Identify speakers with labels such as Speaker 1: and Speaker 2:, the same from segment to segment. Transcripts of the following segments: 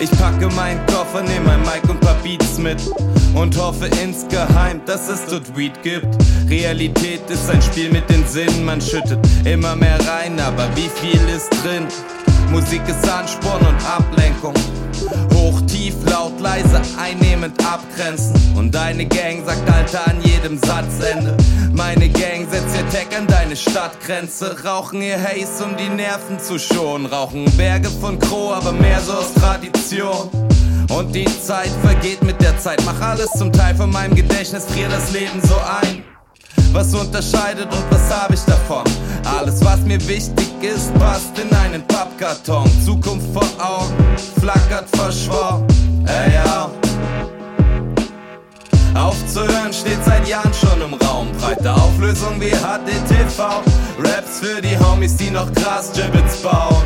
Speaker 1: Ich packe meinen Koffer, nehm mein Mic und paar Beats mit und hoffe insgeheim, dass es dort Weed gibt. Realität ist ein Spiel mit den Sinnen, man schüttet immer mehr rein, aber wie viel ist drin? Musik ist Ansporn und Ablenkung. Hoch, tief, laut, leise, einnehmend abgrenzen. Und deine Gang sagt Alter an jedem Satzende. Meine Gang setzt ihr Tag an deine Stadtgrenze. Rauchen ihr Haze, um die Nerven zu schonen. Rauchen Berge von Crow, aber mehr so aus Tradition. Und die Zeit vergeht mit der Zeit. Mach alles zum Teil von meinem Gedächtnis, frier das Leben so ein. Was unterscheidet und was hab ich davon? Alles, was mir wichtig ist, passt in einen Pappkarton. Zukunft vor Augen, flackert verschwommen. Ey, ja. Aufzuhören steht seit Jahren schon im Raum. Breite Auflösung wie HDTV. Raps für die Homies, die noch krass Gibbets bauen.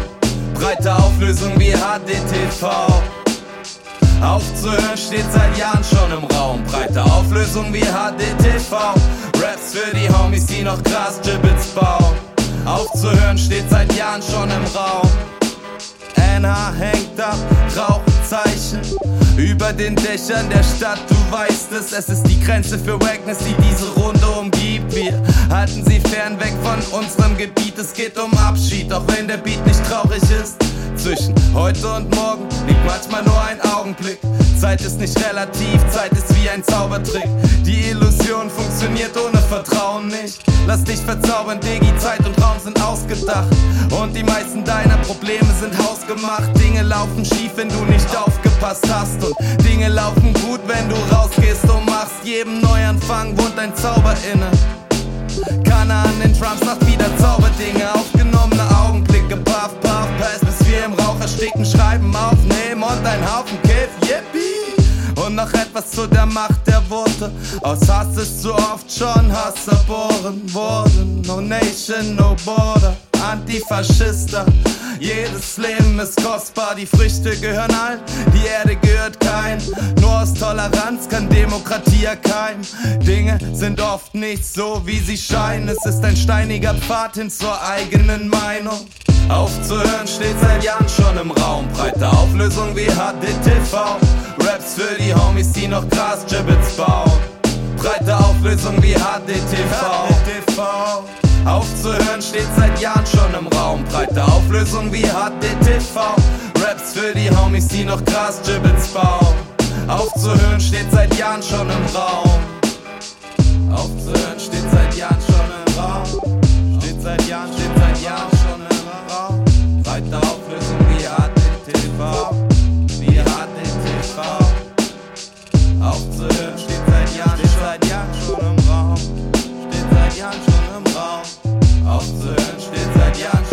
Speaker 1: Breite Auflösung wie HDTV. Aufzuhören steht seit Jahren schon im Raum. Breite Auflösung wie HDTV. Raps für die Homies, die noch krass Gibbets bauen. Aufzuhören steht seit Jahren schon im Raum. NH hängt ab, Rauchzeichen über den Dächern der Stadt. Du weißt es, es ist die Grenze für Wackness, die diese Runde umgibt. Wir halten sie fern weg von unserem Gebiet. Es geht um Abschied, auch wenn der Beat nicht traurig ist. Zwischen heute und morgen liegt manchmal nur ein Augenblick. Zeit ist nicht relativ, Zeit ist wie ein Zaubertrick. Die Illusion funktioniert ohne Vertrauen nicht. Lass dich verzaubern, Digi, Zeit und Raum sind ausgedacht. Und die meisten deiner Probleme sind hausgemacht. Dinge laufen schief, wenn du nicht aufgepasst hast. Und Dinge laufen gut, wenn du rausgehst und machst. Jedem Neuanfang wohnt ein Zauber inne. Kanne an den Drums macht wieder Zauberdinge. Aufgenommene Etwas zu der Macht der Worte. Aus Hass ist zu oft schon Hass erboren worden. No Nation, no Border. Antifaschista. Jedes Leben ist kostbar, die Früchte gehören allen, die Erde gehört kein. Nur aus Toleranz kann Demokratie erkeimen. Dinge sind oft nicht so, wie sie scheinen. Es ist ein steiniger Pfad hin zur eigenen Meinung. Aufzuhören steht seit Jahren schon im Raum. Breite Auflösung wie HDTV. Raps für die Homies, die noch Gras Gibbets bauen. Breite Auflösung wie HDTV. Aufzuhören steht seit Jahren schon im Raum. Breite Auflösung wie HDTV. Raps für die Homies, die noch Gras Gibbets bauen. Aufzuhören steht seit Jahren schon im Raum. Raum. Steht seit Jahren, steht seit Jahren schon im Raum. Steht seit Jahren schon im Raum. Aufzuhören steht seit Jahren schon.